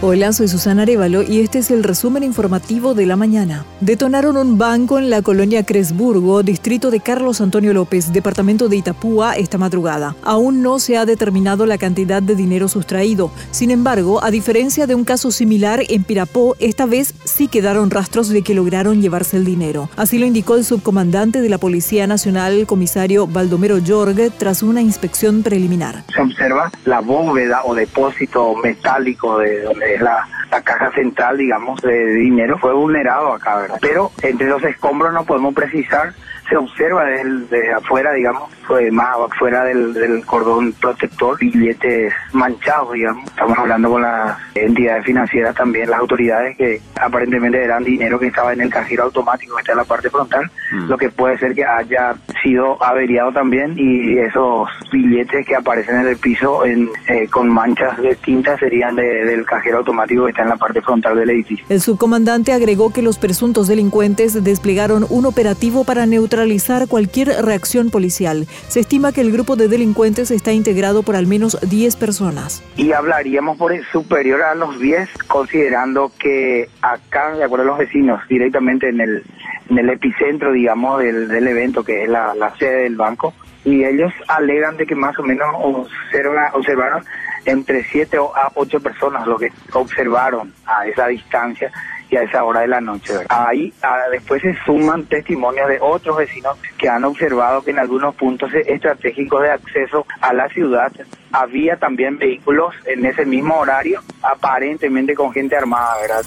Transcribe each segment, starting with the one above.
Hola, soy Susana Arevalo y este es el resumen informativo de la mañana. Detonaron un banco en la colonia Cresburgo, distrito de Carlos Antonio López, departamento de Itapúa, esta madrugada. Aún no se ha determinado la cantidad de dinero sustraído. Sin embargo, a diferencia de un caso similar en Pirapó, esta vez sí quedaron rastros de que lograron llevarse el dinero. Así lo indicó el subcomandante de la Policía Nacional, comisario Baldomero Jorge, tras una inspección preliminar. Observa la bóveda o depósito metálico de donde la, la caja central, digamos, de dinero fue vulnerado acá, ¿verdad? Pero entre los escombros no podemos precisar se observa desde, afuera, digamos, fue más afuera del, cordón protector, billetes manchados, digamos. Estamos hablando con las entidades financieras también, las autoridades que aparentemente eran dinero que estaba en el cajero automático que está en la parte frontal, mm. lo que puede ser que haya sido averiado también y esos billetes que aparecen en el piso en, eh, con manchas de tinta serían del cajero automático que está en la parte frontal del edificio. El subcomandante agregó que los presuntos delincuentes desplegaron un operativo para neutralizar cualquier reacción policial. Se estima que el grupo de delincuentes está integrado por al menos 10 personas. Y hablaríamos por superior a los 10, considerando que acá, de acuerdo a los vecinos, directamente en el, en el epicentro, digamos, del, del evento, que es la, la sede del banco, y ellos alegan de que más o menos observa, observaron entre 7 a 8 personas lo que observaron a esa distancia y a esa hora de la noche. Ahí ah, después se suman testimonios de otros vecinos que han observado que en algunos puntos estratégicos de acceso a la ciudad había también vehículos en ese mismo horario, aparentemente con gente armada, ¿verdad?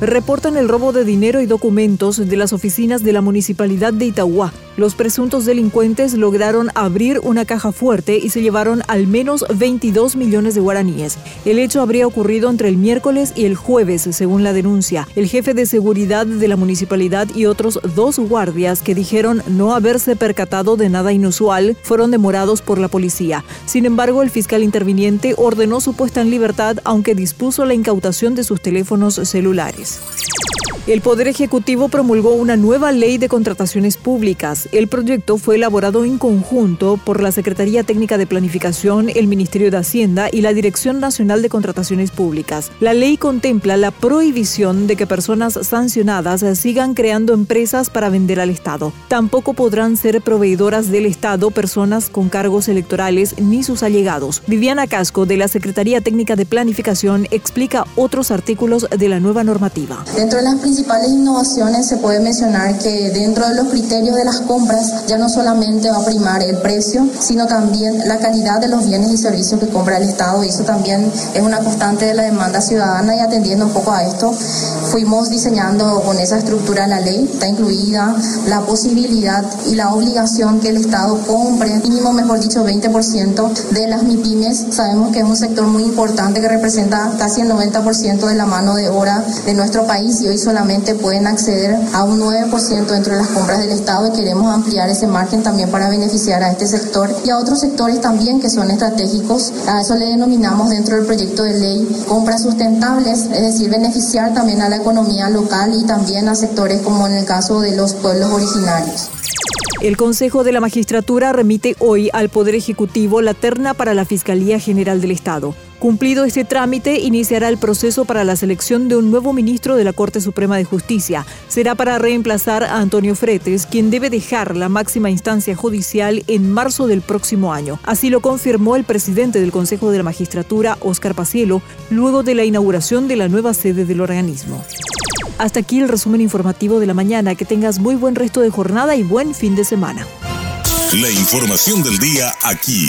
Reportan el robo de dinero y documentos de las oficinas de la municipalidad de Itagua. Los presuntos delincuentes lograron abrir una caja fuerte y se llevaron al menos 22 millones de guaraníes. El hecho habría ocurrido entre el miércoles y el jueves, según la denuncia. El jefe de seguridad de la municipalidad y otros dos guardias que dijeron no haberse percatado de nada inusual fueron demorados por la policía. Sin embargo, el fiscal interviniente ordenó su puesta en libertad, aunque dispuso la incautación de sus teléfonos celulares. days. El Poder Ejecutivo promulgó una nueva ley de contrataciones públicas. El proyecto fue elaborado en conjunto por la Secretaría Técnica de Planificación, el Ministerio de Hacienda y la Dirección Nacional de Contrataciones Públicas. La ley contempla la prohibición de que personas sancionadas sigan creando empresas para vender al Estado. Tampoco podrán ser proveedoras del Estado personas con cargos electorales ni sus allegados. Viviana Casco, de la Secretaría Técnica de Planificación, explica otros artículos de la nueva normativa. Dentro de las principales innovaciones se puede mencionar que dentro de los criterios de las compras ya no solamente va a primar el precio, sino también la calidad de los bienes y servicios que compra el Estado y eso también es una constante de la demanda ciudadana y atendiendo un poco a esto, fuimos diseñando con esa estructura la ley, está incluida la posibilidad y la obligación que el Estado compre, mínimo mejor dicho 20% de las MIPIMES. Sabemos que es un sector muy importante que representa casi el 90% de la mano de obra de nuestro país y hoy solamente pueden acceder a un 9% dentro de las compras del Estado y queremos ampliar ese margen también para beneficiar a este sector y a otros sectores también que son estratégicos. A eso le denominamos dentro del proyecto de ley compras sustentables, es decir, beneficiar también a la economía local y también a sectores como en el caso de los pueblos originarios. El Consejo de la Magistratura remite hoy al Poder Ejecutivo la terna para la Fiscalía General del Estado. Cumplido este trámite, iniciará el proceso para la selección de un nuevo ministro de la Corte Suprema de Justicia. Será para reemplazar a Antonio Fretes, quien debe dejar la máxima instancia judicial en marzo del próximo año. Así lo confirmó el presidente del Consejo de la Magistratura, Óscar Pacielo, luego de la inauguración de la nueva sede del organismo. Hasta aquí el resumen informativo de la mañana. Que tengas muy buen resto de jornada y buen fin de semana. La información del día aquí,